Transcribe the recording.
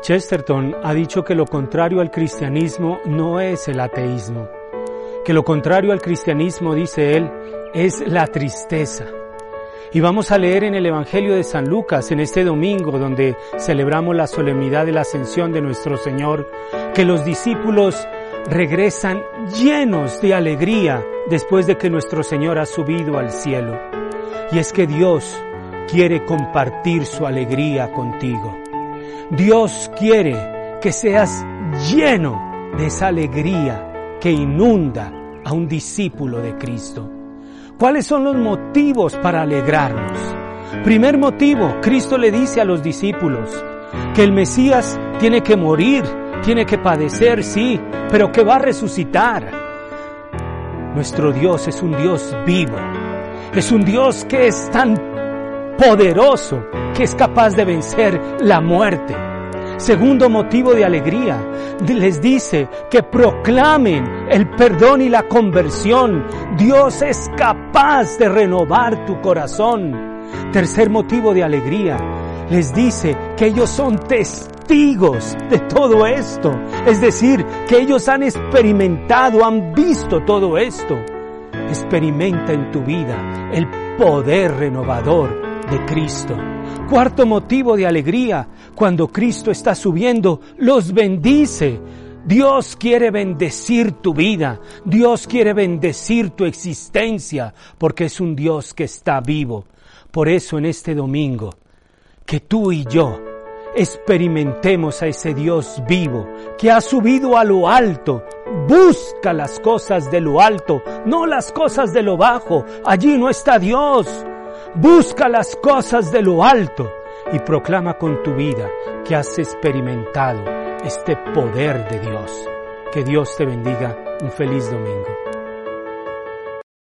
Chesterton ha dicho que lo contrario al cristianismo no es el ateísmo, que lo contrario al cristianismo, dice él, es la tristeza. Y vamos a leer en el Evangelio de San Lucas, en este domingo, donde celebramos la solemnidad de la ascensión de nuestro Señor, que los discípulos regresan llenos de alegría después de que nuestro Señor ha subido al cielo. Y es que Dios quiere compartir su alegría contigo. Dios quiere que seas lleno de esa alegría que inunda a un discípulo de Cristo. ¿Cuáles son los motivos para alegrarnos? Primer motivo, Cristo le dice a los discípulos que el Mesías tiene que morir, tiene que padecer, sí, pero que va a resucitar. Nuestro Dios es un Dios vivo, es un Dios que es tan poderoso es capaz de vencer la muerte. Segundo motivo de alegría, les dice que proclamen el perdón y la conversión. Dios es capaz de renovar tu corazón. Tercer motivo de alegría, les dice que ellos son testigos de todo esto. Es decir, que ellos han experimentado, han visto todo esto. Experimenta en tu vida el poder renovador de Cristo. Cuarto motivo de alegría, cuando Cristo está subiendo, los bendice. Dios quiere bendecir tu vida, Dios quiere bendecir tu existencia, porque es un Dios que está vivo. Por eso en este domingo, que tú y yo experimentemos a ese Dios vivo que ha subido a lo alto. Busca las cosas de lo alto, no las cosas de lo bajo. Allí no está Dios. Busca las cosas de lo alto y proclama con tu vida que has experimentado este poder de Dios. Que Dios te bendiga. Un feliz domingo.